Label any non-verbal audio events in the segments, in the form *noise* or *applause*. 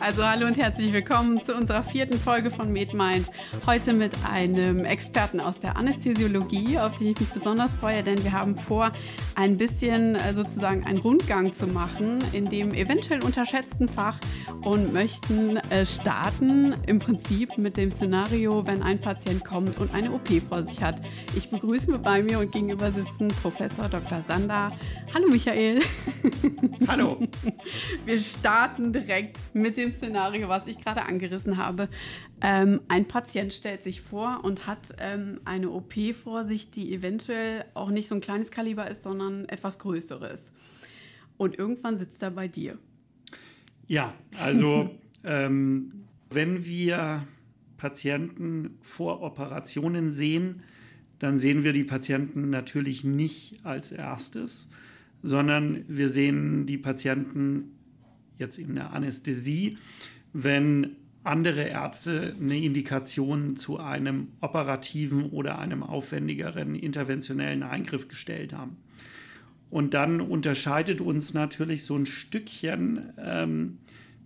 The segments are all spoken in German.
Also hallo und herzlich willkommen zu unserer vierten Folge von MedMind. Heute mit einem Experten aus der Anästhesiologie, auf den ich mich besonders freue, denn wir haben vor, ein bisschen äh, sozusagen einen Rundgang zu machen in dem eventuell unterschätzten Fach und möchten äh, starten im Prinzip mit dem Szenario, wenn ein Patient kommt und eine OP vor sich hat. Ich begrüße mit bei mir und gegenüber sitzen Professor Dr. Sander. Hallo Michael. Hallo. *laughs* Wir starten direkt mit dem Szenario, was ich gerade angerissen habe. Ähm, ein Patient stellt sich vor und hat ähm, eine OP vor sich, die eventuell auch nicht so ein kleines Kaliber ist, sondern etwas größeres. Und irgendwann sitzt er bei dir. Ja, also *laughs* ähm, wenn wir Patienten vor Operationen sehen, dann sehen wir die Patienten natürlich nicht als erstes, sondern wir sehen die Patienten jetzt in der Anästhesie, wenn andere Ärzte eine Indikation zu einem operativen oder einem aufwendigeren interventionellen Eingriff gestellt haben. Und dann unterscheidet uns natürlich so ein Stückchen ähm,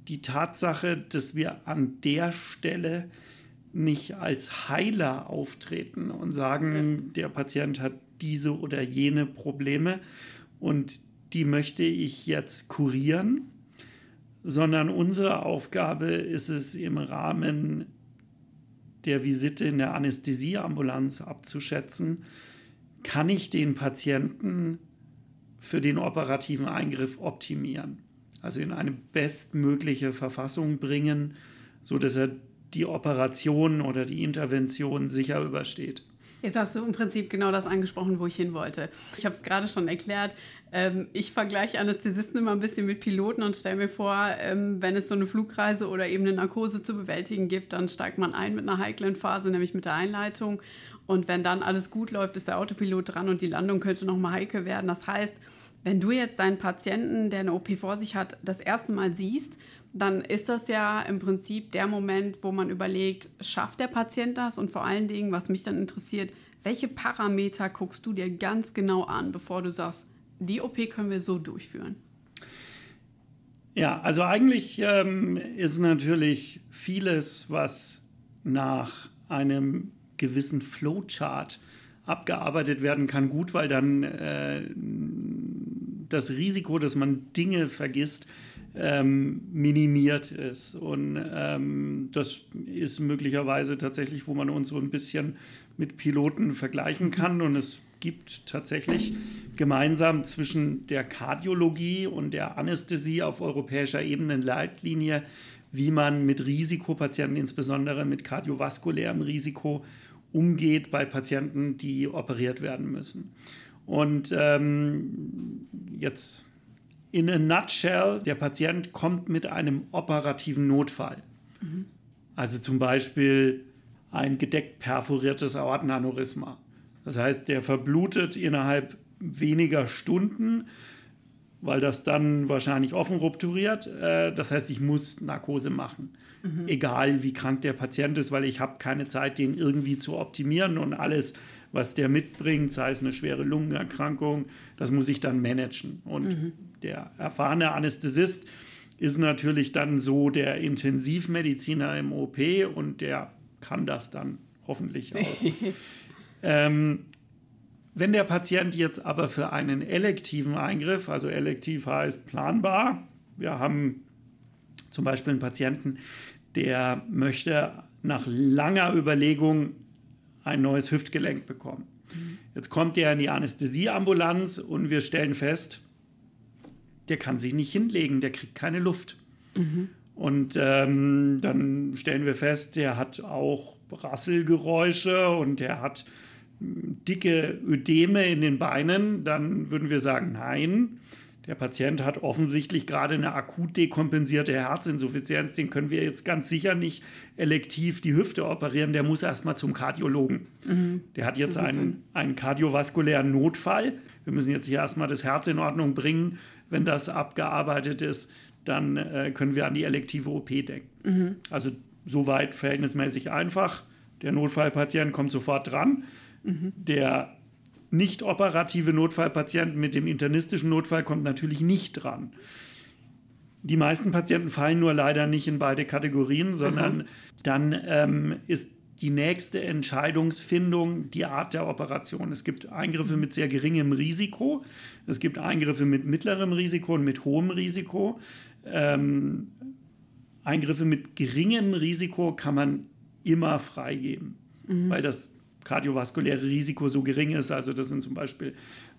die Tatsache, dass wir an der Stelle nicht als Heiler auftreten und sagen, der Patient hat diese oder jene Probleme und die möchte ich jetzt kurieren, sondern unsere Aufgabe ist es im Rahmen der Visite in der Anästhesieambulanz abzuschätzen, kann ich den Patienten für den operativen Eingriff optimieren, also in eine bestmögliche Verfassung bringen, so dass er die Operation oder die Intervention sicher übersteht. Jetzt hast du im Prinzip genau das angesprochen, wo ich hin wollte. Ich habe es gerade schon erklärt. Ähm, ich vergleiche Anästhesisten immer ein bisschen mit Piloten und stelle mir vor, ähm, wenn es so eine Flugreise oder eben eine Narkose zu bewältigen gibt, dann steigt man ein mit einer heiklen Phase, nämlich mit der Einleitung. Und wenn dann alles gut läuft, ist der Autopilot dran und die Landung könnte nochmal heikel werden. Das heißt, wenn du jetzt deinen Patienten, der eine OP vor sich hat, das erste Mal siehst, dann ist das ja im Prinzip der Moment, wo man überlegt, schafft der Patient das? Und vor allen Dingen, was mich dann interessiert, welche Parameter guckst du dir ganz genau an, bevor du sagst, die OP können wir so durchführen? Ja, also eigentlich ähm, ist natürlich vieles, was nach einem gewissen Flowchart abgearbeitet werden kann, gut, weil dann äh, das Risiko, dass man Dinge vergisst, ähm, minimiert ist. Und ähm, das ist möglicherweise tatsächlich, wo man uns so ein bisschen mit Piloten vergleichen kann. Und es gibt tatsächlich gemeinsam zwischen der Kardiologie und der Anästhesie auf europäischer Ebene eine Leitlinie, wie man mit Risikopatienten, insbesondere mit kardiovaskulärem Risiko, umgeht bei Patienten, die operiert werden müssen. Und ähm, jetzt in a nutshell, der Patient kommt mit einem operativen Notfall. Mhm. Also zum Beispiel ein gedeckt perforiertes Aortenaneurysma. Das heißt, der verblutet innerhalb weniger Stunden, weil das dann wahrscheinlich offen rupturiert. Äh, das heißt, ich muss Narkose machen. Mhm. Egal wie krank der Patient ist, weil ich habe keine Zeit, den irgendwie zu optimieren und alles was der mitbringt, sei es eine schwere Lungenerkrankung, das muss ich dann managen. Und mhm. der erfahrene Anästhesist ist natürlich dann so der Intensivmediziner im OP und der kann das dann hoffentlich auch. *laughs* ähm, wenn der Patient jetzt aber für einen elektiven Eingriff, also elektiv heißt planbar, wir haben zum Beispiel einen Patienten, der möchte nach langer Überlegung ein neues Hüftgelenk bekommen. Jetzt kommt er in die Anästhesieambulanz und wir stellen fest, der kann sich nicht hinlegen, der kriegt keine Luft. Mhm. Und ähm, dann stellen wir fest, der hat auch Rasselgeräusche und der hat dicke Ödeme in den Beinen. Dann würden wir sagen, nein, der Patient hat offensichtlich gerade eine akut dekompensierte Herzinsuffizienz. Den können wir jetzt ganz sicher nicht elektiv die Hüfte operieren. Der muss erstmal zum Kardiologen. Mhm. Der hat jetzt einen, einen kardiovaskulären Notfall. Wir müssen jetzt hier erstmal das Herz in Ordnung bringen. Wenn das abgearbeitet ist, dann äh, können wir an die elektive OP denken. Mhm. Also soweit verhältnismäßig einfach. Der Notfallpatient kommt sofort dran. Mhm. Der nicht operative Notfallpatienten mit dem internistischen Notfall kommt natürlich nicht dran. Die meisten Patienten fallen nur leider nicht in beide Kategorien, sondern mhm. dann ähm, ist die nächste Entscheidungsfindung die Art der Operation. Es gibt Eingriffe mit sehr geringem Risiko, es gibt Eingriffe mit mittlerem Risiko und mit hohem Risiko. Ähm, Eingriffe mit geringem Risiko kann man immer freigeben, mhm. weil das kardiovaskuläre Risiko so gering ist. Also das sind zum Beispiel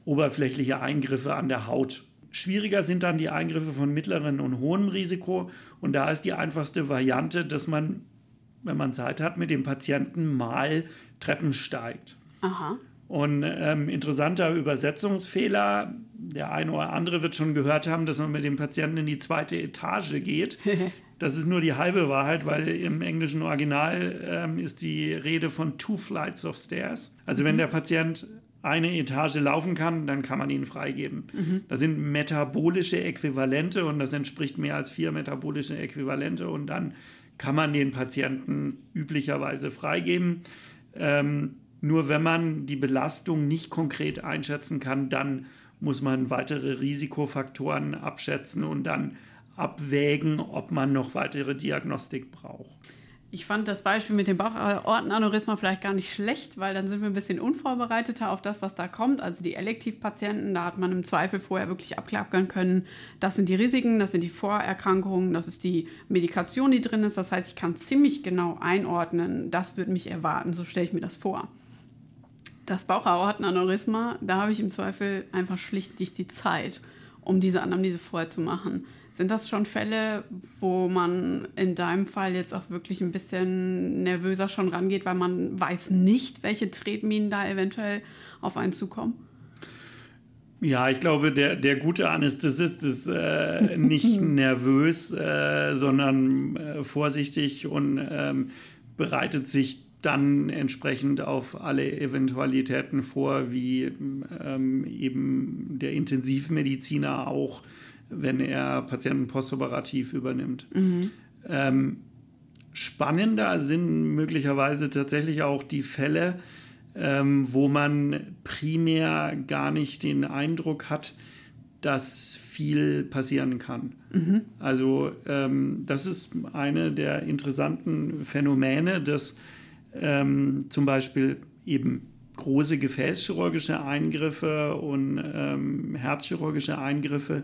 oberflächliche Eingriffe an der Haut. Schwieriger sind dann die Eingriffe von mittlerem und hohem Risiko. Und da ist die einfachste Variante, dass man, wenn man Zeit hat, mit dem Patienten mal Treppen steigt. Aha. Und ähm, interessanter Übersetzungsfehler, der eine oder andere wird schon gehört haben, dass man mit dem Patienten in die zweite Etage geht. *laughs* Das ist nur die halbe Wahrheit, weil im englischen Original ähm, ist die Rede von two flights of stairs. Also mhm. wenn der Patient eine Etage laufen kann, dann kann man ihn freigeben. Mhm. Das sind metabolische Äquivalente und das entspricht mehr als vier metabolische Äquivalente und dann kann man den Patienten üblicherweise freigeben. Ähm, nur wenn man die Belastung nicht konkret einschätzen kann, dann muss man weitere Risikofaktoren abschätzen und dann abwägen, ob man noch weitere Diagnostik braucht. Ich fand das Beispiel mit dem Bauchortenaneurysma vielleicht gar nicht schlecht, weil dann sind wir ein bisschen unvorbereiteter auf das, was da kommt. Also die Elektivpatienten, da hat man im Zweifel vorher wirklich abklappern können, das sind die Risiken, das sind die Vorerkrankungen, das ist die Medikation, die drin ist. Das heißt, ich kann ziemlich genau einordnen, das wird mich erwarten, so stelle ich mir das vor. Das Bauchortenaneurysma, da habe ich im Zweifel einfach schlicht nicht die Zeit, um diese Anamnese vorher zu machen. Sind das schon Fälle, wo man in deinem Fall jetzt auch wirklich ein bisschen nervöser schon rangeht, weil man weiß nicht, welche Tretminen da eventuell auf einen zukommen? Ja, ich glaube, der, der gute Anästhesist ist äh, *laughs* nicht nervös, äh, sondern äh, vorsichtig und ähm, bereitet sich dann entsprechend auf alle Eventualitäten vor, wie ähm, eben der Intensivmediziner auch wenn er Patienten postoperativ übernimmt. Mhm. Ähm, spannender sind möglicherweise tatsächlich auch die Fälle, ähm, wo man primär gar nicht den Eindruck hat, dass viel passieren kann. Mhm. Also ähm, das ist eine der interessanten Phänomene, dass ähm, zum Beispiel eben große gefäßchirurgische Eingriffe und ähm, herzchirurgische Eingriffe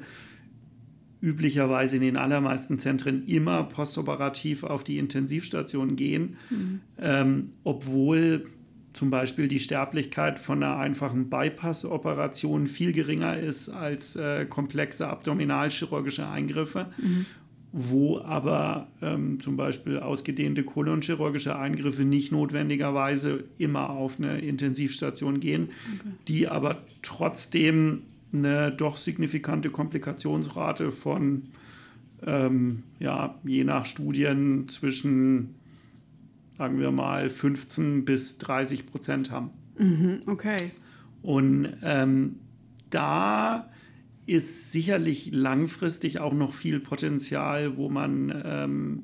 üblicherweise in den allermeisten Zentren immer postoperativ auf die Intensivstation gehen, mhm. ähm, obwohl zum Beispiel die Sterblichkeit von einer einfachen Bypass-Operation viel geringer ist als äh, komplexe abdominalchirurgische Eingriffe, mhm. wo aber ähm, zum Beispiel ausgedehnte kolonchirurgische Eingriffe nicht notwendigerweise immer auf eine Intensivstation gehen, okay. die aber trotzdem eine doch signifikante Komplikationsrate von, ähm, ja, je nach Studien zwischen, sagen wir mal, 15 bis 30 Prozent haben. Mhm, okay. Und ähm, da ist sicherlich langfristig auch noch viel Potenzial, wo man ähm,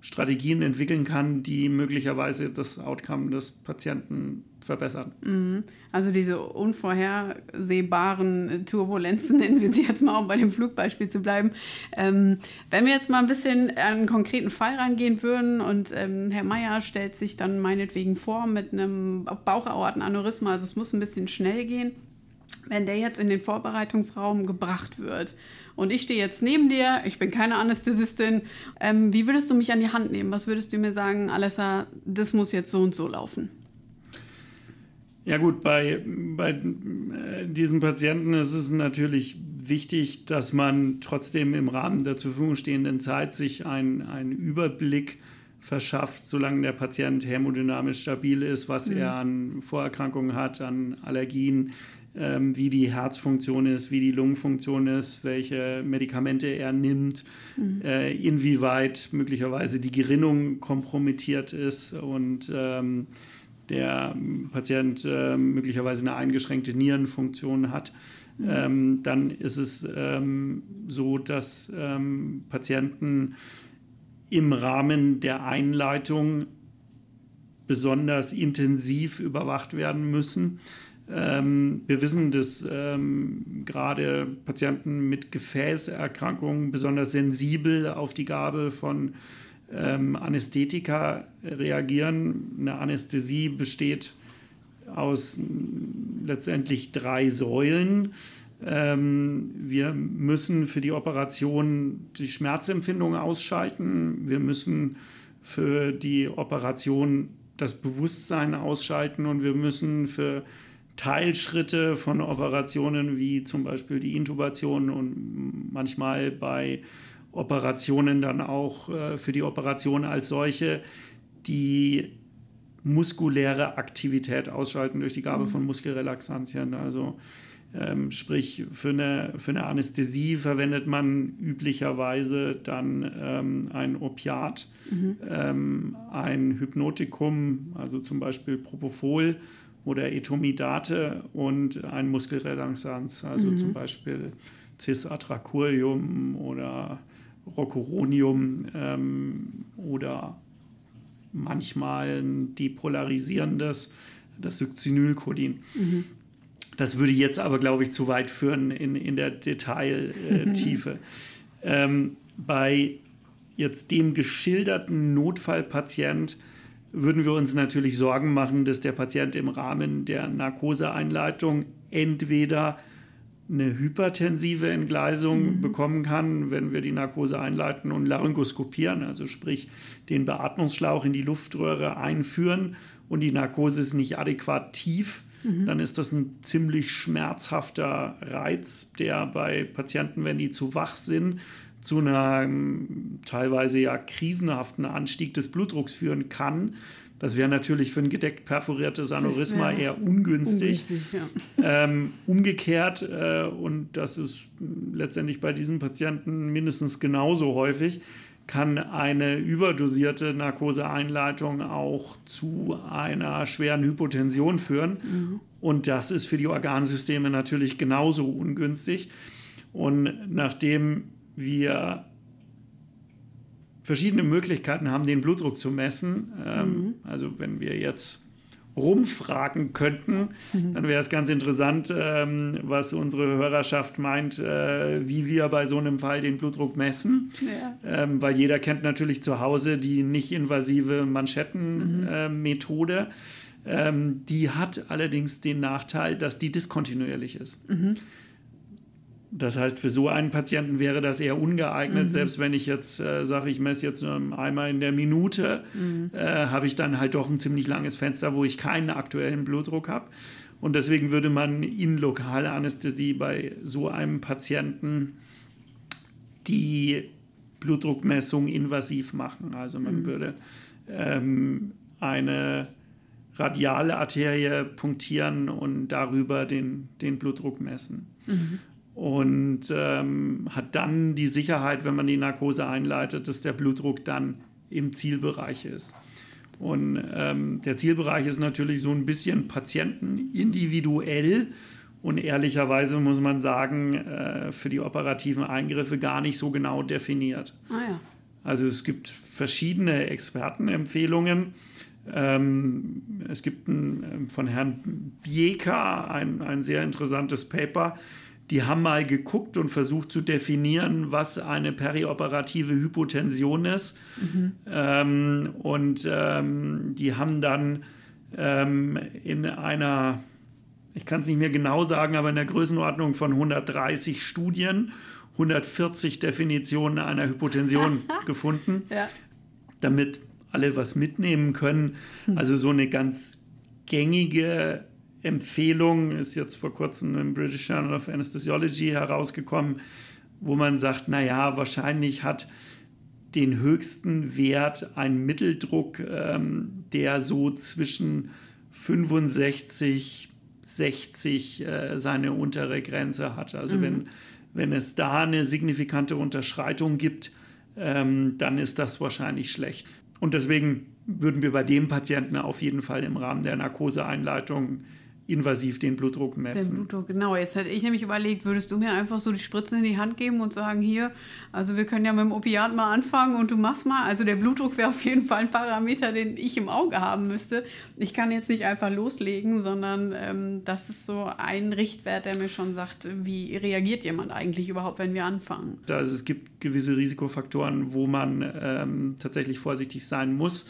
Strategien entwickeln kann, die möglicherweise das Outcome des Patienten verbessern. Mhm. Also diese unvorhersehbaren Turbulenzen, nennen wir sie jetzt mal, um bei dem Flugbeispiel zu bleiben. Ähm, wenn wir jetzt mal ein bisschen an einen konkreten Fall rangehen würden und ähm, Herr Meier stellt sich dann meinetwegen vor mit einem Bauchaortenaneurysma, also es muss ein bisschen schnell gehen, wenn der jetzt in den Vorbereitungsraum gebracht wird und ich stehe jetzt neben dir, ich bin keine Anästhesistin, ähm, wie würdest du mich an die Hand nehmen? Was würdest du mir sagen, Alessa, das muss jetzt so und so laufen? Ja gut, bei, bei äh, diesen Patienten ist es natürlich wichtig, dass man trotzdem im Rahmen der zur Verfügung stehenden Zeit sich einen Überblick verschafft, solange der Patient hämodynamisch stabil ist, was mhm. er an Vorerkrankungen hat, an Allergien, ähm, wie die Herzfunktion ist, wie die Lungenfunktion ist, welche Medikamente er nimmt, mhm. äh, inwieweit möglicherweise die Gerinnung kompromittiert ist und ähm, der Patient äh, möglicherweise eine eingeschränkte Nierenfunktion hat, mhm. ähm, dann ist es ähm, so, dass ähm, Patienten im Rahmen der Einleitung besonders intensiv überwacht werden müssen. Ähm, wir wissen, dass ähm, gerade Patienten mit Gefäßerkrankungen besonders sensibel auf die Gabe von ähm, Anästhetika reagieren. Eine Anästhesie besteht aus letztendlich drei Säulen. Ähm, wir müssen für die Operation die Schmerzempfindung ausschalten. Wir müssen für die Operation das Bewusstsein ausschalten und wir müssen für Teilschritte von Operationen wie zum Beispiel die Intubation und manchmal bei Operationen dann auch äh, für die Operation als solche die muskuläre Aktivität ausschalten durch die Gabe mhm. von Muskelrelaxantien. Also ähm, sprich, für eine, für eine Anästhesie verwendet man üblicherweise dann ähm, ein Opiat, mhm. ähm, ein Hypnotikum, also zum Beispiel Propofol oder Etomidate und ein Muskelrelaxanz, also mhm. zum Beispiel Cisatracurium oder Rocuronium ähm, oder manchmal ein depolarisierendes, das Succinylcholin. Mhm. Das würde jetzt aber, glaube ich, zu weit führen in, in der Detailtiefe. *laughs* ähm, bei jetzt dem geschilderten Notfallpatient würden wir uns natürlich Sorgen machen, dass der Patient im Rahmen der Narkoseeinleitung entweder eine hypertensive Entgleisung mhm. bekommen kann, wenn wir die Narkose einleiten und laryngoskopieren, also sprich den Beatmungsschlauch in die Luftröhre einführen und die Narkose ist nicht adäquat tief Mhm. dann ist das ein ziemlich schmerzhafter Reiz, der bei Patienten, wenn die zu wach sind, zu einem teilweise ja krisenhaften Anstieg des Blutdrucks führen kann. Das wäre natürlich für ein gedeckt perforiertes Aneurysma eher ungünstig. ungünstig ja. ähm, umgekehrt, äh, und das ist letztendlich bei diesen Patienten mindestens genauso häufig, kann eine überdosierte Narkoseeinleitung auch zu einer schweren Hypotension führen. Mhm. Und das ist für die Organsysteme natürlich genauso ungünstig. Und nachdem wir verschiedene Möglichkeiten haben, den Blutdruck zu messen, ähm, mhm. also wenn wir jetzt rumfragen könnten, mhm. dann wäre es ganz interessant, ähm, was unsere Hörerschaft meint, äh, wie wir bei so einem Fall den Blutdruck messen. Ja. Ähm, weil jeder kennt natürlich zu Hause die nicht invasive Manschettenmethode. Mhm. Äh, die hat allerdings den Nachteil, dass die diskontinuierlich ist. Das heißt, für so einen Patienten wäre das eher ungeeignet. Mhm. Selbst wenn ich jetzt äh, sage, ich messe jetzt nur einmal in der Minute, mhm. äh, habe ich dann halt doch ein ziemlich langes Fenster, wo ich keinen aktuellen Blutdruck habe. Und deswegen würde man in lokale Anästhesie bei so einem Patienten die Blutdruckmessung invasiv machen. Also man mhm. würde ähm, eine radiale Arterie punktieren und darüber den, den Blutdruck messen. Mhm und ähm, hat dann die Sicherheit, wenn man die Narkose einleitet, dass der Blutdruck dann im Zielbereich ist. Und ähm, der Zielbereich ist natürlich so ein bisschen patientenindividuell und ehrlicherweise muss man sagen, äh, für die operativen Eingriffe gar nicht so genau definiert. Ah, ja. Also es gibt verschiedene Expertenempfehlungen. Ähm, es gibt ein, von Herrn Bieker ein, ein sehr interessantes Paper, die haben mal geguckt und versucht zu definieren, was eine perioperative Hypotension ist. Mhm. Ähm, und ähm, die haben dann ähm, in einer, ich kann es nicht mehr genau sagen, aber in der Größenordnung von 130 Studien 140 Definitionen einer Hypotension *laughs* gefunden, ja. damit alle was mitnehmen können. Hm. Also so eine ganz gängige Empfehlung, ist jetzt vor kurzem im British Journal of Anesthesiology herausgekommen, wo man sagt, naja, wahrscheinlich hat den höchsten Wert ein Mitteldruck, ähm, der so zwischen 65, 60 äh, seine untere Grenze hat. Also mhm. wenn, wenn es da eine signifikante Unterschreitung gibt, ähm, dann ist das wahrscheinlich schlecht. Und deswegen würden wir bei dem Patienten auf jeden Fall im Rahmen der Narkoseeinleitung invasiv den Blutdruck messen. Den Blutdruck, genau. Jetzt hätte ich nämlich überlegt, würdest du mir einfach so die Spritze in die Hand geben und sagen, hier, also wir können ja mit dem Opiat mal anfangen und du machst mal. Also der Blutdruck wäre auf jeden Fall ein Parameter, den ich im Auge haben müsste. Ich kann jetzt nicht einfach loslegen, sondern ähm, das ist so ein Richtwert, der mir schon sagt, wie reagiert jemand eigentlich überhaupt, wenn wir anfangen. Also es gibt gewisse Risikofaktoren, wo man ähm, tatsächlich vorsichtig sein muss.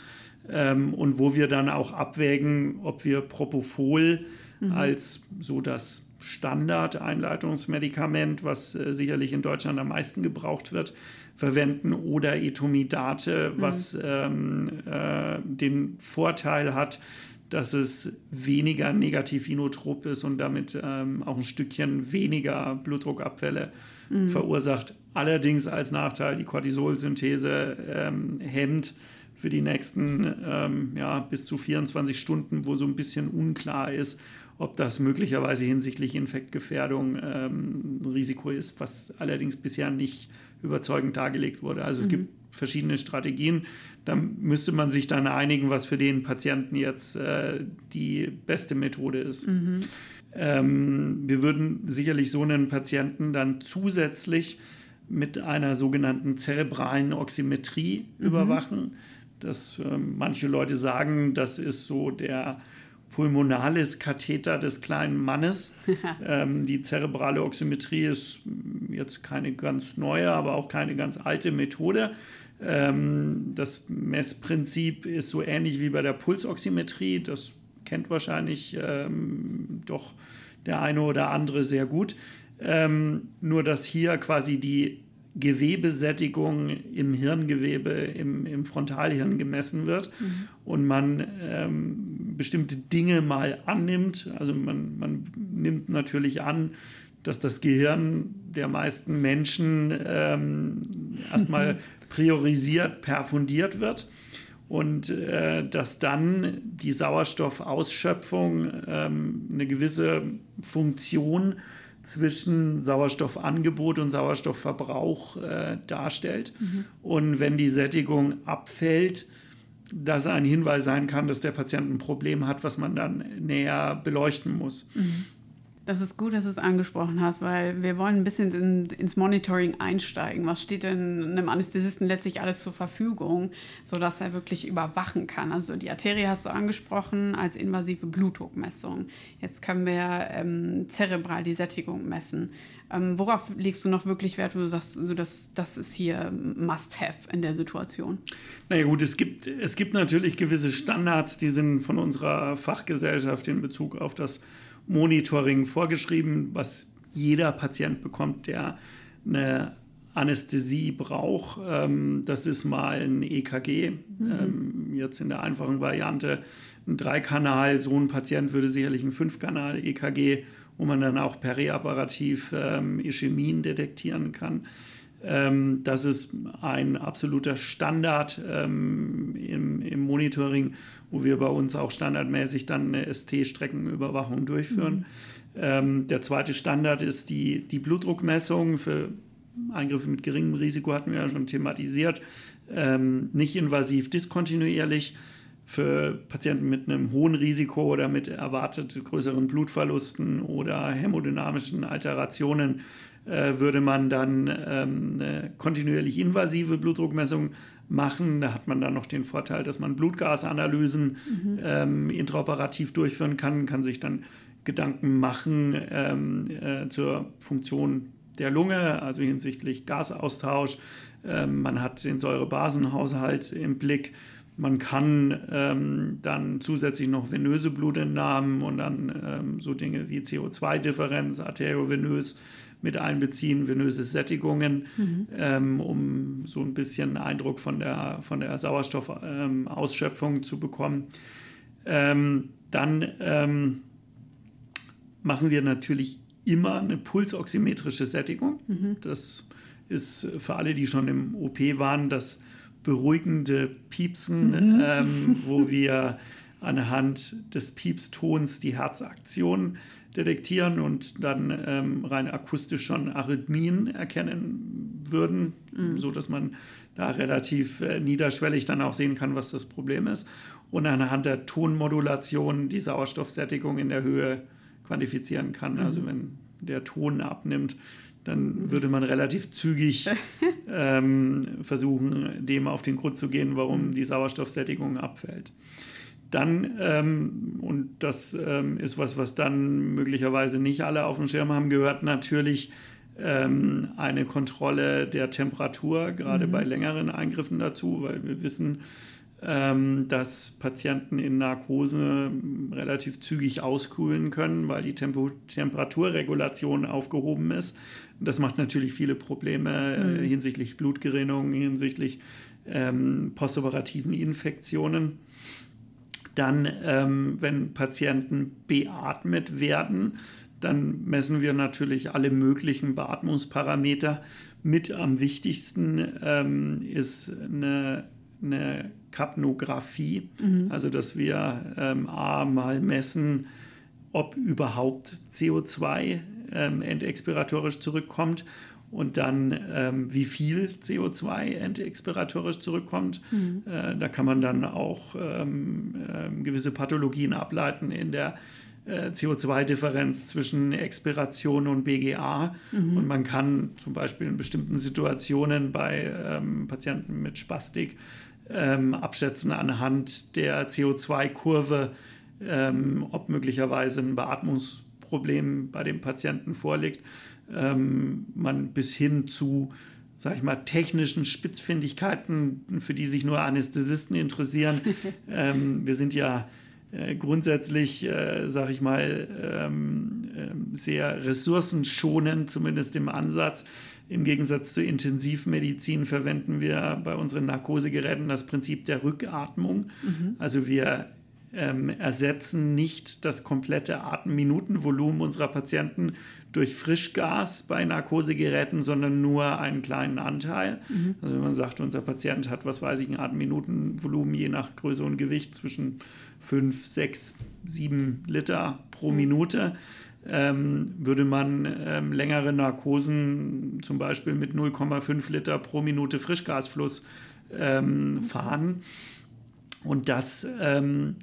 Ähm, und wo wir dann auch abwägen, ob wir Propofol mhm. als so das Standard-Einleitungsmedikament, was äh, sicherlich in Deutschland am meisten gebraucht wird, verwenden oder Etomidate, mhm. was ähm, äh, den Vorteil hat, dass es weniger negativ inotrop ist und damit ähm, auch ein Stückchen weniger Blutdruckabfälle mhm. verursacht. Allerdings als Nachteil die Cortisolsynthese ähm, hemmt für die nächsten ähm, ja, bis zu 24 Stunden, wo so ein bisschen unklar ist, ob das möglicherweise hinsichtlich Infektgefährdung ähm, ein Risiko ist, was allerdings bisher nicht überzeugend dargelegt wurde. Also es mhm. gibt verschiedene Strategien. Da müsste man sich dann einigen, was für den Patienten jetzt äh, die beste Methode ist. Mhm. Ähm, wir würden sicherlich so einen Patienten dann zusätzlich mit einer sogenannten zerebralen Oximetrie mhm. überwachen. Das, äh, manche Leute sagen, das ist so der Pulmonalis-Katheter des kleinen Mannes. ähm, die zerebrale Oximetrie ist jetzt keine ganz neue, aber auch keine ganz alte Methode. Ähm, das Messprinzip ist so ähnlich wie bei der Pulsoximetrie. Das kennt wahrscheinlich ähm, doch der eine oder andere sehr gut. Ähm, nur dass hier quasi die Gewebesättigung im Hirngewebe, im, im Frontalhirn gemessen wird mhm. und man ähm, bestimmte Dinge mal annimmt. Also man, man nimmt natürlich an, dass das Gehirn der meisten Menschen ähm, *laughs* erstmal priorisiert, perfundiert wird und äh, dass dann die Sauerstoffausschöpfung ähm, eine gewisse Funktion hat zwischen Sauerstoffangebot und Sauerstoffverbrauch äh, darstellt. Mhm. Und wenn die Sättigung abfällt, das ein Hinweis sein kann, dass der Patient ein Problem hat, was man dann näher beleuchten muss. Mhm. Das ist gut, dass du es angesprochen hast, weil wir wollen ein bisschen in, ins Monitoring einsteigen. Was steht denn einem Anästhesisten letztlich alles zur Verfügung, sodass er wirklich überwachen kann? Also die Arterie hast du angesprochen als invasive Blutdruckmessung. Jetzt können wir ähm, zerebral die Sättigung messen. Ähm, worauf legst du noch wirklich Wert, wo du sagst, also das, das ist hier Must-Have in der Situation? Naja gut, es gibt, es gibt natürlich gewisse Standards, die sind von unserer Fachgesellschaft in Bezug auf das Monitoring vorgeschrieben, was jeder Patient bekommt, der eine Anästhesie braucht. Ähm, das ist mal ein EKG, mhm. Ähm, jetzt in der einfachen Variante ein Dreikanal. So ein Patient würde sicherlich ein Fünfkanal-EKG, wo man dann auch periaparativ ähm, Ischämien detektieren kann. Ähm, das ist ein absoluter Standard ähm, im, im, Monitoring, wo wir bei uns auch standardmäßig dann eine ST-Streckenüberwachung durchführen. Mhm. Ähm, der zweite Standard ist die, die Blutdruckmessung. Für Eingriffe mit geringem Risiko hatten wir ja schon thematisiert. Ähm, nicht invasiv, diskontinuierlich. Für Patienten mit einem hohen Risiko oder mit erwartet größeren Blutverlusten oder hämodynamischen Alterationen würde man dann ähm, kontinuierlich invasive Blutdruckmessung machen. Da hat man dann noch den Vorteil, dass man Blutgasanalysen mhm. ähm, intraoperativ durchführen kann, kann sich dann Gedanken machen ähm, äh, zur Funktion der Lunge, also hinsichtlich Gasaustausch. Ähm, man hat den Säurebasenhaushalt im Blick. Man kann ähm, dann zusätzlich noch venöse Blutentnahmen und dann ähm, so Dinge wie CO2-Differenz, arteriovenös mit einbeziehen, venöse Sättigungen, mhm. ähm, um so ein bisschen Eindruck von der, von der Sauerstoffausschöpfung ähm, zu bekommen. Ähm, dann ähm, machen wir natürlich immer eine pulsoximetrische Sättigung. Mhm. Das ist für alle, die schon im OP waren, das beruhigende Piepsen, mhm. ähm, wo *laughs* wir anhand des Piepstons die Herzaktion detektieren und dann ähm, rein akustisch schon Arrhythmien erkennen würden, mhm. sodass man da relativ äh, niederschwellig dann auch sehen kann, was das Problem ist. Und anhand der Tonmodulation die Sauerstoffsättigung in der Höhe quantifizieren kann. Mhm. Also wenn der Ton abnimmt, dann würde man relativ zügig *laughs* ähm, versuchen, dem auf den Grund zu gehen, warum mhm. die Sauerstoffsättigung abfällt. Dann, ähm, und das ähm, ist was, was dann möglicherweise nicht alle auf dem Schirm haben, gehört natürlich ähm, eine Kontrolle der Temperatur, gerade mhm. bei längeren Eingriffen dazu, weil wir wissen, ähm, dass Patienten in Narkose relativ zügig auskühlen können, weil die Tempo Temperaturregulation aufgehoben ist. Das macht natürlich viele Probleme äh, mhm. hinsichtlich Blutgerinnung, hinsichtlich ähm, postoperativen Infektionen. Dann, ähm, wenn Patienten beatmet werden, dann messen wir natürlich alle möglichen Beatmungsparameter. Mit am wichtigsten ähm, ist eine, eine Kapnographie, mhm. also dass wir ähm, A mal messen, ob überhaupt CO2 ähm, endexpiratorisch zurückkommt und dann ähm, wie viel CO2 endexpiratorisch zurückkommt. Mhm. Äh, da kann man dann auch ähm, äh, gewisse Pathologien ableiten in der äh, CO2-Differenz zwischen Expiration und BGA. Mhm. Und man kann zum Beispiel in bestimmten Situationen bei ähm, Patienten mit Spastik ähm, abschätzen anhand der CO2-Kurve, ähm, ob möglicherweise ein Beatmungsproblem bei dem Patienten vorliegt ähm, man bis hin zu, sag ich mal, technischen Spitzfindigkeiten, für die sich nur Anästhesisten interessieren. *laughs* ähm, wir sind ja äh, grundsätzlich, äh, sag ich mal, ähm, äh, sehr ressourcenschonend, zumindest im Ansatz. Im Gegensatz zur Intensivmedizin verwenden wir bei unseren Narkosegeräten das Prinzip der Rückatmung. Mhm. Also wir ähm, ersetzen nicht das komplette Atemminutenvolumen unserer Patienten durch Frischgas bei Narkosegeräten, sondern nur einen kleinen Anteil. Mhm. Also wenn man sagt, unser Patient hat, was weiß ich, ein Atemminutenvolumen je nach Größe und Gewicht zwischen 5, 6, 7 Liter pro mhm. Minute, ähm, würde man ähm, längere Narkosen zum Beispiel mit 0,5 Liter pro Minute Frischgasfluss ähm, fahren. Und das ähm,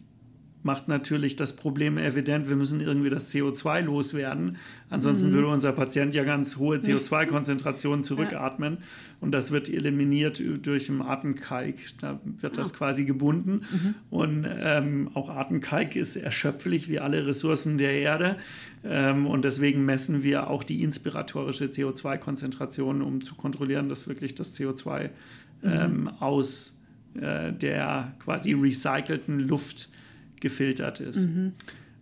macht natürlich das Problem evident, wir müssen irgendwie das CO2 loswerden. Ansonsten mhm. würde unser Patient ja ganz hohe CO2-Konzentrationen zurückatmen. Ja. *laughs* Und das wird eliminiert durch den Atemkalk. Da wird das ah. quasi gebunden. Mhm. Und ähm, auch Atemkalk ist erschöpflich wie alle Ressourcen der Erde. Ähm, und deswegen messen wir auch die inspiratorische CO2-Konzentration, um zu kontrollieren, dass wirklich das CO2 mhm. ähm, aus äh, der quasi recycelten Luft gefiltert ist. Mhm.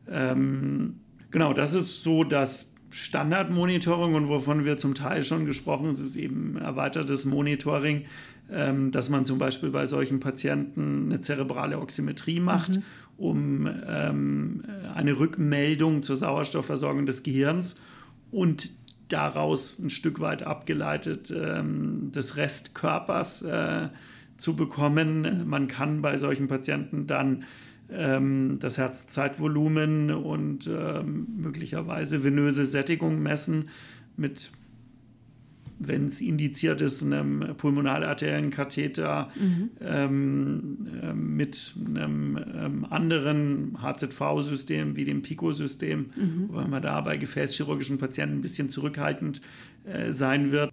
Ähm, genau, das ist so das Standardmonitoring und wovon wir zum Teil schon gesprochen haben, ist eben erweitertes Monitoring, ähm, dass man zum Beispiel bei solchen Patienten eine zerebrale Oximetrie macht, mhm. um ähm, eine Rückmeldung zur Sauerstoffversorgung des Gehirns und daraus ein Stück weit abgeleitet ähm, des Restkörpers äh, zu bekommen. Man kann bei solchen Patienten dann das Herzzeitvolumen und ähm, möglicherweise venöse Sättigung messen mit wenn es indiziert ist, einem Pulmonalarterienkatheter mhm. ähm, äh, mit einem ähm, anderen HZV-System wie dem PICO-System, mhm. weil man da bei gefäßchirurgischen Patienten ein bisschen zurückhaltend äh, sein wird.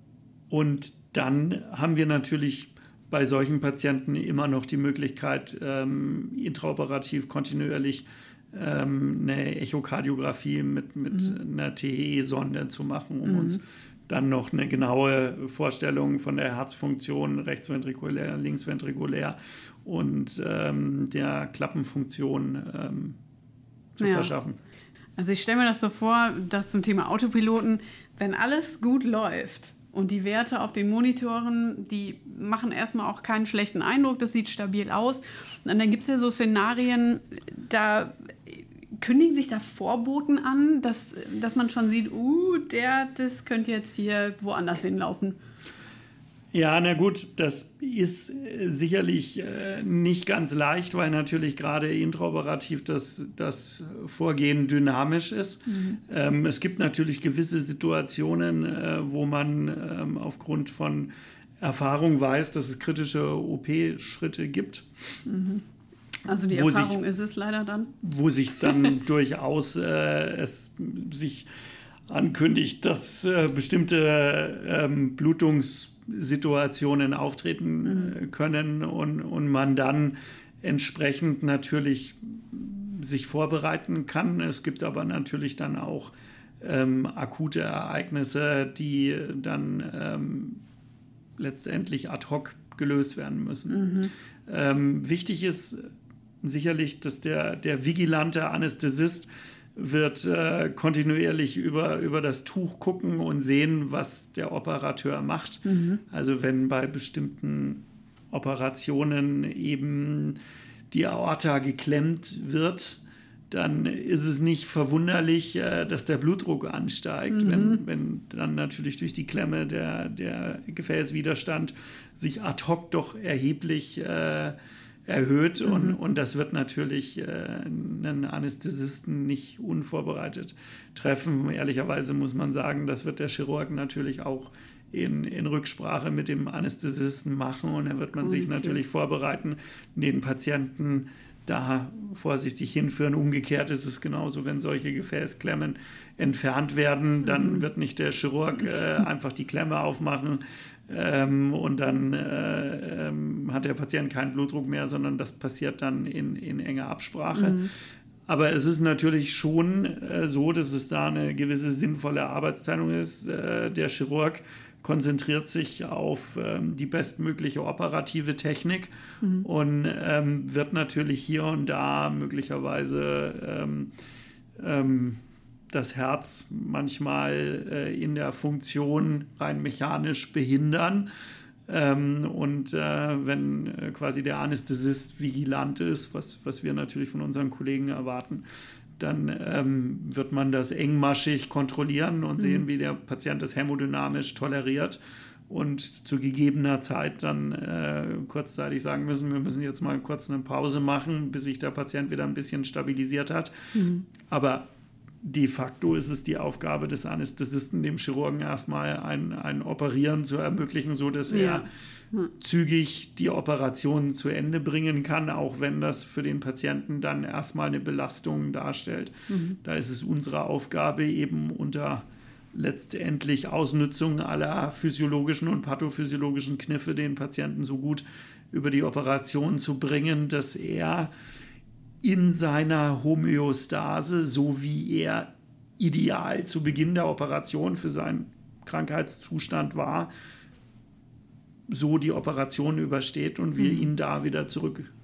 Und dann haben wir natürlich bei solchen Patienten immer noch die Möglichkeit, ähm, intraoperativ kontinuierlich ähm, eine Echokardiographie mit, mit mhm. einer TE-Sonde zu machen, um mhm. uns dann noch eine genaue Vorstellung von der Herzfunktion rechtsventrikulär, linksventrikulär und ähm, der Klappenfunktion ähm, zu ja. verschaffen. Also ich stelle mir das so vor, dass zum Thema Autopiloten, wenn alles gut läuft, und die Werte auf den Monitoren, die machen erstmal auch keinen schlechten Eindruck, das sieht stabil aus. Und dann gibt es ja so Szenarien, da kündigen sich da Vorboten an, dass, dass man schon sieht, uh, der, das könnte jetzt hier woanders hinlaufen. Ja, na gut, das ist sicherlich äh, nicht ganz leicht, weil natürlich gerade intraoperativ das, das Vorgehen dynamisch ist. Mhm. Ähm, es gibt natürlich gewisse Situationen, äh, wo man ähm, aufgrund von Erfahrung weiß, dass es kritische OP-Schritte gibt. Mhm. Also die Erfahrung sich, ist es leider dann? Wo sich dann *laughs* durchaus äh, es sich ankündigt, dass äh, bestimmte ähm, Blutungssituationen auftreten mhm. Äh, können und, und man dann entsprechend natürlich sich vorbereiten kann. Es gibt aber natürlich dann auch ähm, akute Ereignisse, die dann ähm, letztendlich ad hoc gelöst werden müssen. Mhm. Ähm, wichtig ist sicherlich, dass der, der vigilante Anästhesist wird äh, kontinuierlich über, über das Tuch gucken und sehen, was der Operateur macht. Mhm. Also wenn bei bestimmten Operationen eben die Aorta geklemmt wird, dann ist es nicht verwunderlich, äh, dass der Blutdruck ansteigt, mhm. wenn, wenn dann natürlich durch die Klemme der, der Gefäßwiderstand sich ad hoc doch erheblich äh, erhöht mhm. und, und das wird natürlich äh, einen Anästhesisten nicht unvorbereitet treffen. Ehrlicherweise muss man sagen, das wird der Chirurg natürlich auch in, in Rücksprache mit dem Anästhesisten machen und da wird man sich natürlich vorbereiten, den Patienten da vorsichtig hinführen. Umgekehrt ist es genauso, wenn solche Gefäßklemmen entfernt werden, dann mhm. wird nicht der Chirurg äh, *laughs* einfach die Klemme aufmachen ähm, und dann äh, ähm, hat der Patient keinen Blutdruck mehr, sondern das passiert dann in, in enger Absprache. Mhm. Aber es ist natürlich schon äh, so, dass es da eine gewisse sinnvolle Arbeitsteilung ist. Äh, der Chirurg konzentriert sich auf ähm, die bestmögliche operative Technik mhm. und ähm, wird natürlich hier und da möglicherweise ähm, ähm das Herz manchmal äh, in der Funktion rein mechanisch behindern. Ähm, und äh, wenn äh, quasi der Anästhesist vigilant ist, was, was wir natürlich von unseren Kollegen erwarten, dann ähm, wird man das engmaschig kontrollieren und mhm. sehen, wie der Patient das hämodynamisch toleriert und zu gegebener Zeit dann äh, kurzzeitig sagen müssen, wir müssen jetzt mal kurz eine Pause machen, bis sich der Patient wieder ein bisschen stabilisiert hat. Mhm. Aber de facto ist es die Aufgabe des Anästhesisten, dem Chirurgen erstmal ein, ein Operieren zu ermöglichen, sodass ja. er zügig die Operation zu Ende bringen kann, auch wenn das für den Patienten dann erstmal eine Belastung darstellt. Mhm. Da ist es unsere Aufgabe, eben unter letztendlich Ausnutzung aller physiologischen und pathophysiologischen Kniffe den Patienten so gut über die Operation zu bringen, dass er in seiner Homöostase, so wie er ideal zu Beginn der Operation für seinen Krankheitszustand war, so die Operation übersteht und wir mhm. ihn da wieder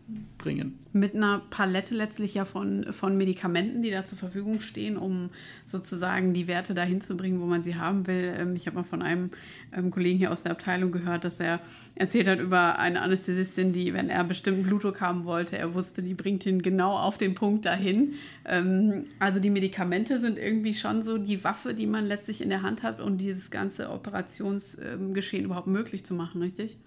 zurückbringen. Mit einer Palette letztlich ja von, von Medikamenten, die da zur Verfügung stehen, um sozusagen die Werte dahin zu bringen, wo man sie haben will. Ähm, ich habe mal von einem ähm, Kollegen hier aus der Abteilung gehört, dass er erzählt hat über eine Anästhesistin, die, wenn er bestimmten Blutdruck haben wollte, er wusste, die bringt ihn genau auf den Punkt dahin. Ähm, also die Medikamente sind irgendwie schon so die Waffe, die man letztlich in der Hand hat, um dieses ganze Operationsgeschehen überhaupt möglich zu machen, richtig?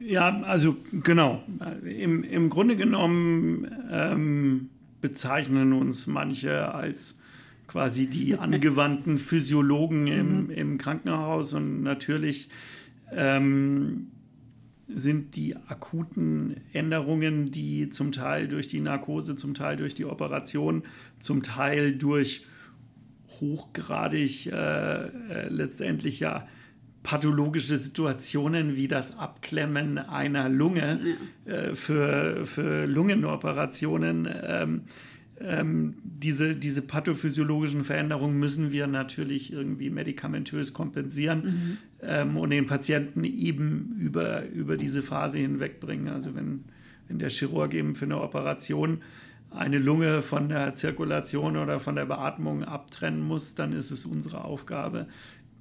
Ja, also genau. Im, im Grunde genommen ähm, bezeichnen uns manche als quasi die *laughs* angewandten Physiologen im, mhm. im Krankenhaus und natürlich ähm, sind die akuten Änderungen, die zum Teil durch die Narkose, zum Teil durch die Operation, zum Teil durch hochgradig äh, äh, letztendlich ja pathologische Situationen wie das Abklemmen einer Lunge ja. äh, für, für Lungenoperationen. Ähm, ähm, diese, diese pathophysiologischen Veränderungen müssen wir natürlich irgendwie medikamentös kompensieren mhm. ähm, und den Patienten eben über, über diese Phase hinwegbringen. Also wenn, wenn der Chirurg eben für eine Operation eine Lunge von der Zirkulation oder von der Beatmung abtrennen muss, dann ist es unsere Aufgabe,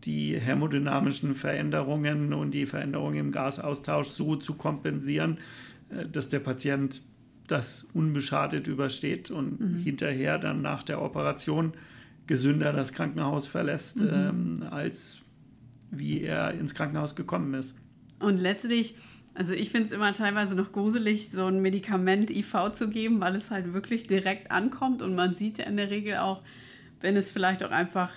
die hämodynamischen Veränderungen und die Veränderungen im Gasaustausch so zu kompensieren, äh, dass der Patient das unbeschadet übersteht und mhm. hinterher dann nach der Operation gesünder das Krankenhaus verlässt, mhm. ähm, als wie er ins Krankenhaus gekommen ist. Und letztlich, also ich finde es immer teilweise noch gruselig, so ein Medikament IV zu geben, weil es halt wirklich direkt ankommt und man sieht ja in der Regel auch, wenn es vielleicht auch einfach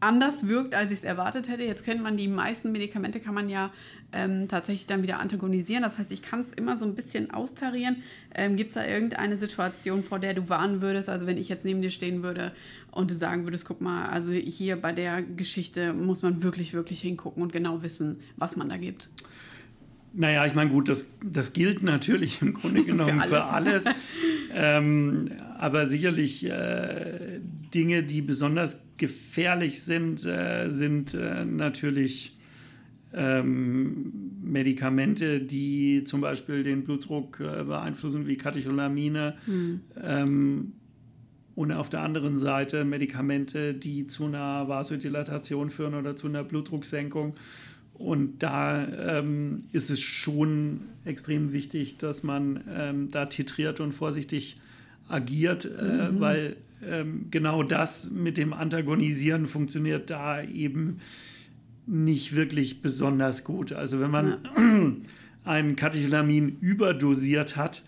anders wirkt, als ich es erwartet hätte. Jetzt kennt man die meisten Medikamente, kann man ja ähm, tatsächlich dann wieder antagonisieren. Das heißt, ich kann es immer so ein bisschen austarieren. Ähm, Gibt es da irgendeine Situation, vor der du warnen würdest? Also wenn ich jetzt neben dir stehen würde und du sagen würdest, guck mal, also hier bei der Geschichte muss man wirklich, wirklich hingucken und genau wissen, was man da gibt. Naja, ich meine, gut, das, das gilt natürlich im Grunde *laughs* genommen für alles. Für alles. *laughs* ähm, aber sicherlich äh, Dinge, die besonders gefährlich sind, äh, sind äh, natürlich ähm, Medikamente, die zum Beispiel den Blutdruck äh, beeinflussen, wie Katecholamine. Mhm. Ähm, und auf der anderen Seite Medikamente, die zu einer Vasodilatation führen oder zu einer Blutdrucksenkung. Und da ähm, ist es schon extrem wichtig, dass man ähm, da titriert und vorsichtig agiert, äh, mhm. weil genau das mit dem Antagonisieren funktioniert da eben nicht wirklich besonders gut. Also wenn man ja. *clears throat* ein Katecholamin überdosiert hat,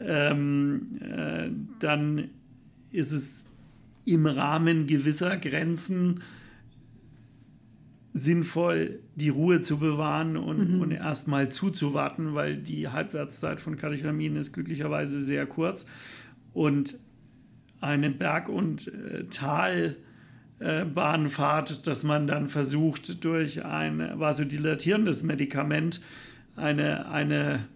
ähm, äh, dann ist es im Rahmen gewisser Grenzen sinnvoll, die Ruhe zu bewahren und, mhm. und erstmal zuzuwarten, weil die Halbwertszeit von Katecholamin ist glücklicherweise sehr kurz. Und eine Berg- und äh, Talbahnfahrt, dass man dann versucht, durch ein vasodilatierendes Medikament eine, eine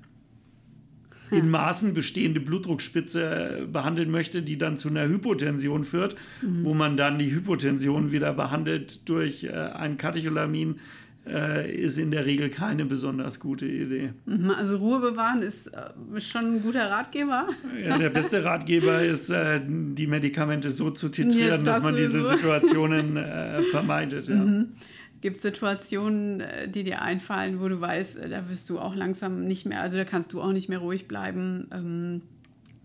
in Maßen bestehende Blutdruckspitze behandeln möchte, die dann zu einer Hypotension führt, mhm. wo man dann die Hypotension wieder behandelt durch äh, ein Katecholamin, äh, ist in der Regel keine besonders gute Idee. Mhm, also Ruhe bewahren ist äh, schon ein guter Ratgeber. Ja, der beste *laughs* Ratgeber ist, äh, die Medikamente so zu titrieren, ja, das dass man diese so. Situationen äh, *laughs* vermeidet. Ja. Mhm. Gibt es Situationen, äh, die dir einfallen, wo du weißt, äh, da wirst du auch langsam nicht mehr, also da kannst du auch nicht mehr ruhig bleiben, ähm,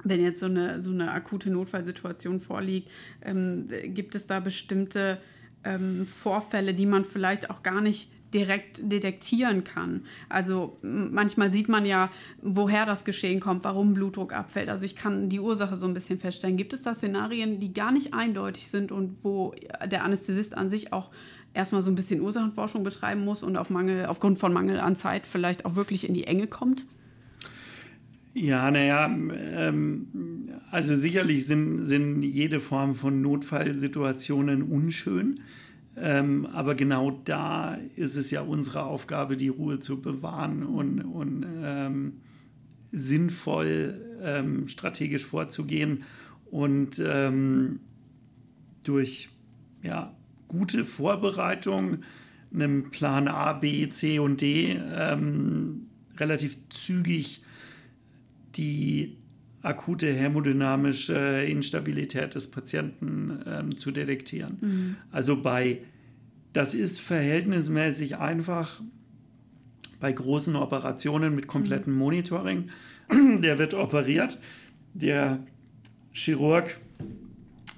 wenn jetzt so eine, so eine akute Notfallsituation vorliegt? Ähm, gibt es da bestimmte ähm, Vorfälle, die man vielleicht auch gar nicht direkt detektieren kann. Also manchmal sieht man ja, woher das Geschehen kommt, warum Blutdruck abfällt. Also ich kann die Ursache so ein bisschen feststellen. Gibt es da Szenarien, die gar nicht eindeutig sind und wo der Anästhesist an sich auch erstmal so ein bisschen Ursachenforschung betreiben muss und auf Mangel, aufgrund von Mangel an Zeit vielleicht auch wirklich in die Enge kommt? Ja, naja, ähm, also sicherlich sind, sind jede Form von Notfallsituationen unschön. Ähm, aber genau da ist es ja unsere Aufgabe, die Ruhe zu bewahren und, und ähm, sinnvoll ähm, strategisch vorzugehen und ähm, durch ja, gute Vorbereitung, einem Plan A, B, C und D ähm, relativ zügig die akute hämodynamische Instabilität des Patienten ähm, zu detektieren. Mhm. Also bei, das ist verhältnismäßig einfach bei großen Operationen mit komplettem mhm. Monitoring. Der wird operiert, der Chirurg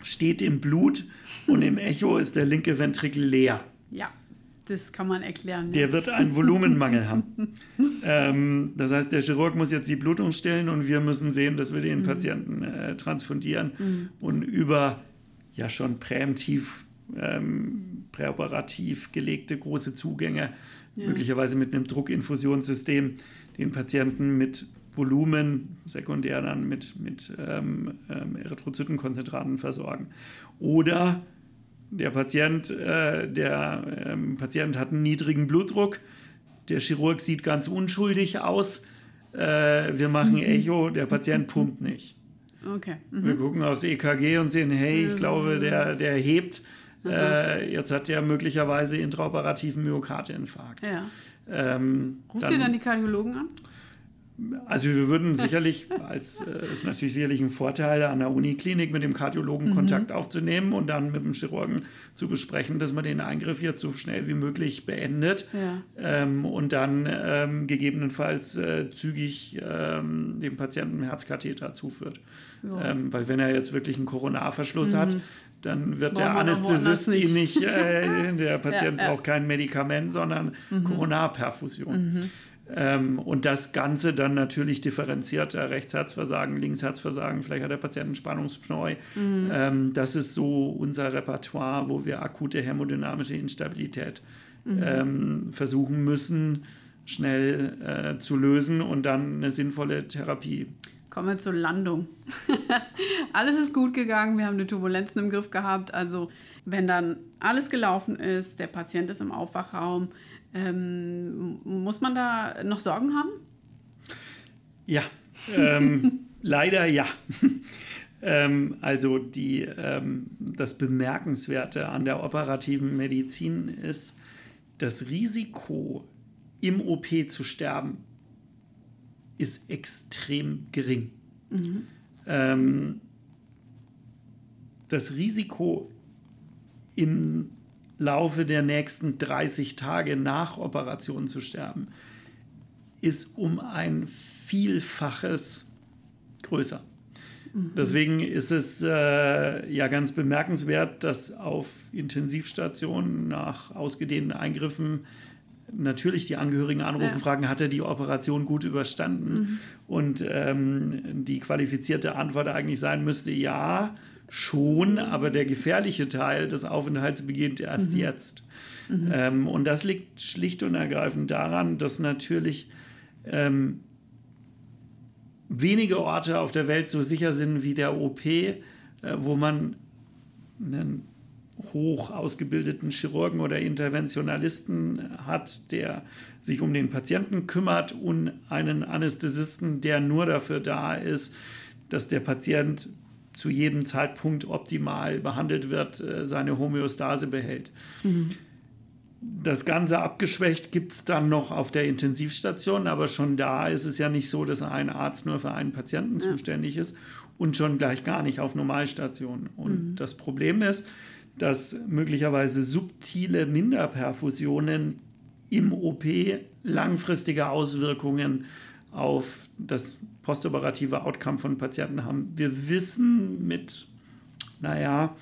steht im Blut und im *laughs* Echo ist der linke Ventrikel leer. Ja. Das kann man erklären. Der wird einen Volumenmangel haben. *laughs* ähm, das heißt, der Chirurg muss jetzt die Blutung stillen und wir müssen sehen, dass wir den mhm. Patienten äh, transfundieren mhm. und über ja schon präemptiv, ähm, präoperativ gelegte große Zugänge, ja. möglicherweise mit einem Druckinfusionssystem, den Patienten mit Volumen, sekundär dann mit, mit ähm, ähm Erythrozytenkonzentraten versorgen. Oder der Patient, äh, der ähm, Patient hat einen niedrigen Blutdruck, der Chirurg sieht ganz unschuldig aus, äh, wir machen mhm. Echo, der Patient *laughs* pumpt nicht. Okay. Mhm. Wir gucken aufs EKG und sehen, hey, ich glaube, der, der hebt. Mhm. Äh, jetzt hat er möglicherweise intraoperativen Myokardinfarkt. Ja. Ähm, Ruft ihr dann die Kardiologen an? Also wir würden sicherlich, als äh, ist natürlich sicherlich ein Vorteil, an der Uniklinik mit dem Kardiologen mhm. Kontakt aufzunehmen und dann mit dem Chirurgen zu besprechen, dass man den Eingriff jetzt so schnell wie möglich beendet ja. ähm, und dann ähm, gegebenenfalls äh, zügig ähm, dem Patienten einen Herzkatheter zuführt. Ja. Ähm, weil wenn er jetzt wirklich einen Koronarverschluss mhm. hat, dann wird der Anästhesist ihn nicht, äh, *laughs* der Patient ja, ja. braucht kein Medikament, sondern mhm. Koronarperfusion. Ähm, und das Ganze dann natürlich differenzierter, Rechtsherzversagen, Linksherzversagen, vielleicht hat der Patient einen Spannungspneu. Mhm. Ähm, das ist so unser Repertoire, wo wir akute hämodynamische Instabilität mhm. ähm, versuchen müssen, schnell äh, zu lösen und dann eine sinnvolle Therapie. Kommen wir zur Landung. *laughs* alles ist gut gegangen, wir haben die Turbulenzen im Griff gehabt. Also wenn dann alles gelaufen ist, der Patient ist im Aufwachraum, ähm, muss man da noch Sorgen haben? Ja, ähm, *laughs* leider ja. *laughs* ähm, also die, ähm, das Bemerkenswerte an der operativen Medizin ist, das Risiko, im OP zu sterben, ist extrem gering. Mhm. Ähm, das Risiko im Laufe der nächsten 30 Tage nach Operation zu sterben, ist um ein Vielfaches größer. Mhm. Deswegen ist es äh, ja ganz bemerkenswert, dass auf Intensivstationen nach ausgedehnten Eingriffen natürlich die Angehörigen anrufen, ja. fragen, hat er die Operation gut überstanden? Mhm. Und ähm, die qualifizierte Antwort eigentlich sein müsste, ja, schon, aber der gefährliche Teil des Aufenthalts beginnt erst mhm. jetzt. Mhm. Ähm, und das liegt schlicht und ergreifend daran, dass natürlich ähm, wenige Orte auf der Welt so sicher sind wie der OP, äh, wo man einen hoch ausgebildeten Chirurgen oder Interventionalisten hat, der sich um den Patienten kümmert und einen Anästhesisten, der nur dafür da ist, dass der Patient zu jedem Zeitpunkt optimal behandelt wird, äh, seine Homöostase behält. Mhm. Das Ganze abgeschwächt gibt es dann noch auf der Intensivstation, aber schon da ist es ja nicht so, dass ein Arzt nur für einen Patienten ja. zuständig ist und schon gleich gar nicht auf Normalstationen. Und mhm. das Problem ist, dass möglicherweise subtile Minderperfusionen im OP langfristige Auswirkungen auf das postoperative Outcome von Patienten haben. Wir wissen mit, naja,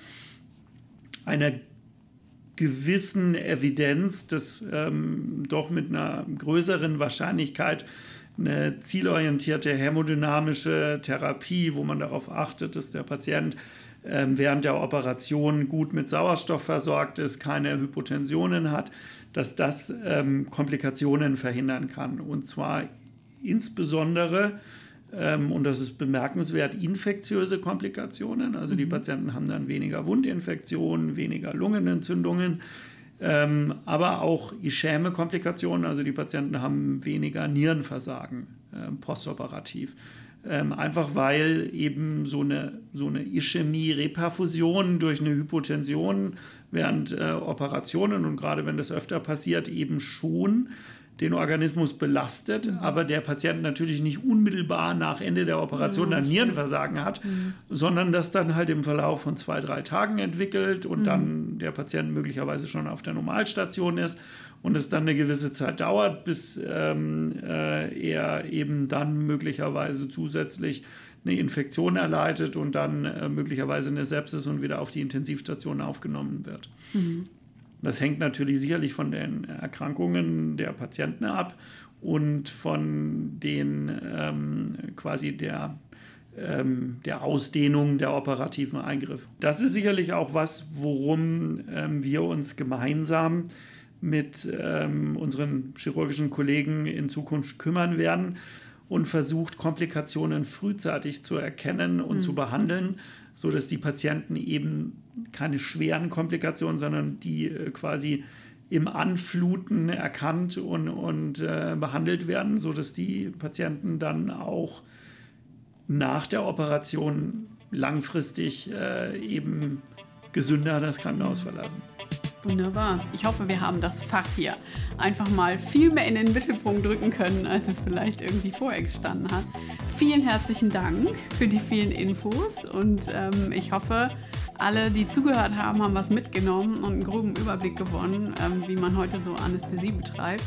einer gewissen Evidenz, dass ähm, doch mit einer größeren Wahrscheinlichkeit eine zielorientierte hämodynamische Therapie, wo man darauf achtet, dass der Patient ähm, während der Operation gut mit Sauerstoff versorgt ist, keine Hypotensionen hat, dass das ähm, Komplikationen verhindern kann. Und zwar insbesondere, und das ist bemerkenswert, infektiöse Komplikationen. Also die mhm. Patienten haben dann weniger Wundinfektionen, weniger Lungenentzündungen. Ähm, aber auch ischäme Komplikationen, also die Patienten haben weniger Nierenversagen äh, postoperativ. Ähm, einfach weil eben so eine, so eine Ischämie-Reperfusion durch eine Hypotension während äh, Operationen und gerade wenn das öfter passiert, eben schon den Organismus belastet, mhm. aber der Patient natürlich nicht unmittelbar nach Ende der Operation ja, ein Nierenversagen hat, mhm. sondern das dann halt im Verlauf von zwei, drei Tagen entwickelt und mhm. dann der Patient möglicherweise schon auf der Normalstation ist und es dann eine gewisse Zeit dauert, bis ähm, äh, er eben dann möglicherweise zusätzlich eine Infektion erleidet und dann äh, möglicherweise eine Sepsis und wieder auf die Intensivstation aufgenommen wird. Das hängt natürlich sicherlich von den Erkrankungen der Patienten ab und von den ähm, quasi der, ähm, der Ausdehnung der operativen Eingriffe. Das ist sicherlich auch was, worum ähm, wir uns gemeinsam mit ähm, unseren chirurgischen Kollegen in Zukunft kümmern werden und versucht, Komplikationen frühzeitig zu erkennen und mhm. zu behandeln, sodass die Patienten eben keine schweren Komplikationen, sondern die äh, quasi im Anfluten erkannt und, und äh, behandelt werden, sodass die Patienten dann auch nach der Operation langfristig äh, eben gesünder das Krankenhaus verlassen. Wunderbar. Ich hoffe, wir haben das Fach hier einfach mal viel mehr in den Mittelpunkt drücken können, als es vielleicht irgendwie vorher gestanden hat. Vielen herzlichen Dank für die vielen Infos und ähm, ich hoffe, alle, die zugehört haben, haben was mitgenommen und einen groben Überblick gewonnen, ähm, wie man heute so Anästhesie betreibt.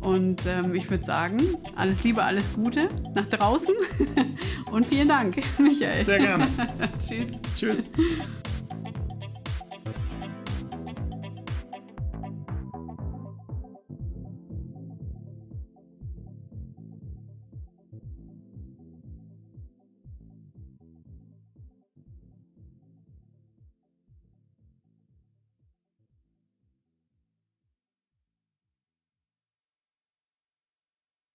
Und ähm, ich würde sagen, alles Liebe, alles Gute nach draußen *laughs* und vielen Dank, Michael. Sehr gerne. *laughs* Tschüss. Tschüss.